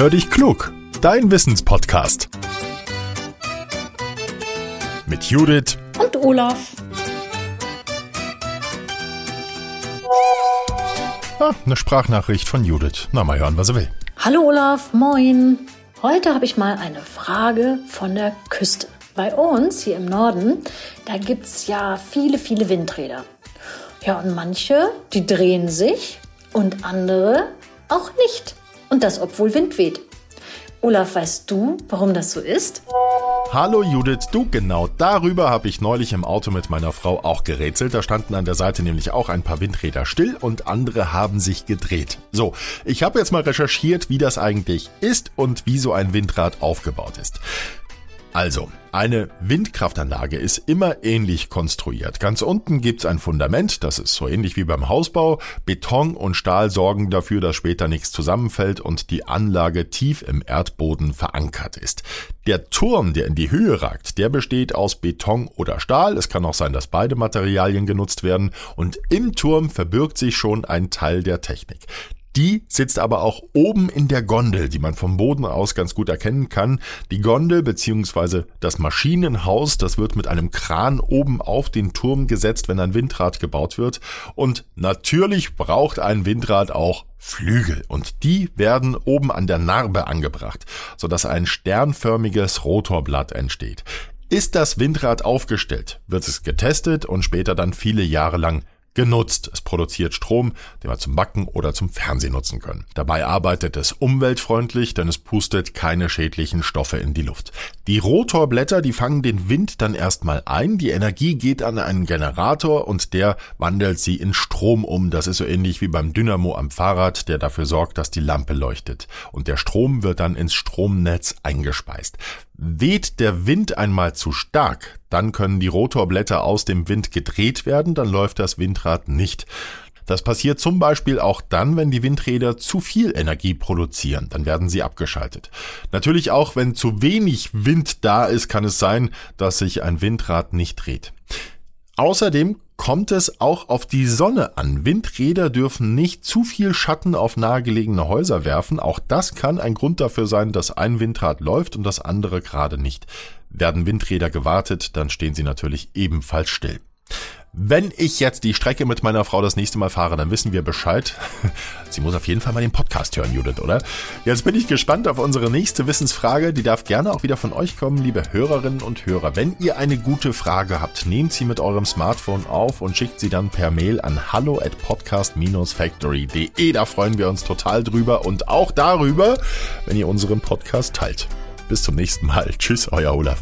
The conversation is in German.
Hör dich klug, dein Wissenspodcast. Mit Judith und Olaf. Ah, eine Sprachnachricht von Judith. Na, mal hören, was er will. Hallo Olaf, moin. Heute habe ich mal eine Frage von der Küste. Bei uns hier im Norden, da gibt es ja viele, viele Windräder. Ja, und manche, die drehen sich und andere auch nicht. Und das, obwohl Wind weht. Olaf, weißt du, warum das so ist? Hallo Judith, du genau darüber habe ich neulich im Auto mit meiner Frau auch gerätselt. Da standen an der Seite nämlich auch ein paar Windräder still und andere haben sich gedreht. So, ich habe jetzt mal recherchiert, wie das eigentlich ist und wie so ein Windrad aufgebaut ist. Also, eine Windkraftanlage ist immer ähnlich konstruiert. Ganz unten gibt's ein Fundament, das ist so ähnlich wie beim Hausbau. Beton und Stahl sorgen dafür, dass später nichts zusammenfällt und die Anlage tief im Erdboden verankert ist. Der Turm, der in die Höhe ragt, der besteht aus Beton oder Stahl. Es kann auch sein, dass beide Materialien genutzt werden. Und im Turm verbirgt sich schon ein Teil der Technik. Die sitzt aber auch oben in der Gondel, die man vom Boden aus ganz gut erkennen kann. Die Gondel bzw. das Maschinenhaus, das wird mit einem Kran oben auf den Turm gesetzt, wenn ein Windrad gebaut wird. Und natürlich braucht ein Windrad auch Flügel und die werden oben an der Narbe angebracht, sodass ein sternförmiges Rotorblatt entsteht. Ist das Windrad aufgestellt, wird es getestet und später dann viele Jahre lang genutzt. Es produziert Strom, den wir zum Backen oder zum Fernsehen nutzen können. Dabei arbeitet es umweltfreundlich, denn es pustet keine schädlichen Stoffe in die Luft. Die Rotorblätter, die fangen den Wind dann erstmal ein. Die Energie geht an einen Generator und der wandelt sie in Strom um. Das ist so ähnlich wie beim Dynamo am Fahrrad, der dafür sorgt, dass die Lampe leuchtet. Und der Strom wird dann ins Stromnetz eingespeist. Weht der Wind einmal zu stark, dann können die Rotorblätter aus dem Wind gedreht werden, dann läuft das Windrad nicht. Das passiert zum Beispiel auch dann, wenn die Windräder zu viel Energie produzieren, dann werden sie abgeschaltet. Natürlich auch, wenn zu wenig Wind da ist, kann es sein, dass sich ein Windrad nicht dreht. Außerdem kommt es auch auf die Sonne an. Windräder dürfen nicht zu viel Schatten auf nahegelegene Häuser werfen. Auch das kann ein Grund dafür sein, dass ein Windrad läuft und das andere gerade nicht. Werden Windräder gewartet, dann stehen sie natürlich ebenfalls still. Wenn ich jetzt die Strecke mit meiner Frau das nächste Mal fahre, dann wissen wir Bescheid. Sie muss auf jeden Fall mal den Podcast hören, Judith, oder? Jetzt bin ich gespannt auf unsere nächste Wissensfrage. Die darf gerne auch wieder von euch kommen, liebe Hörerinnen und Hörer. Wenn ihr eine gute Frage habt, nehmt sie mit eurem Smartphone auf und schickt sie dann per Mail an hallo at podcast-factory.de. Da freuen wir uns total drüber und auch darüber, wenn ihr unseren Podcast teilt. Bis zum nächsten Mal. Tschüss, euer Olaf.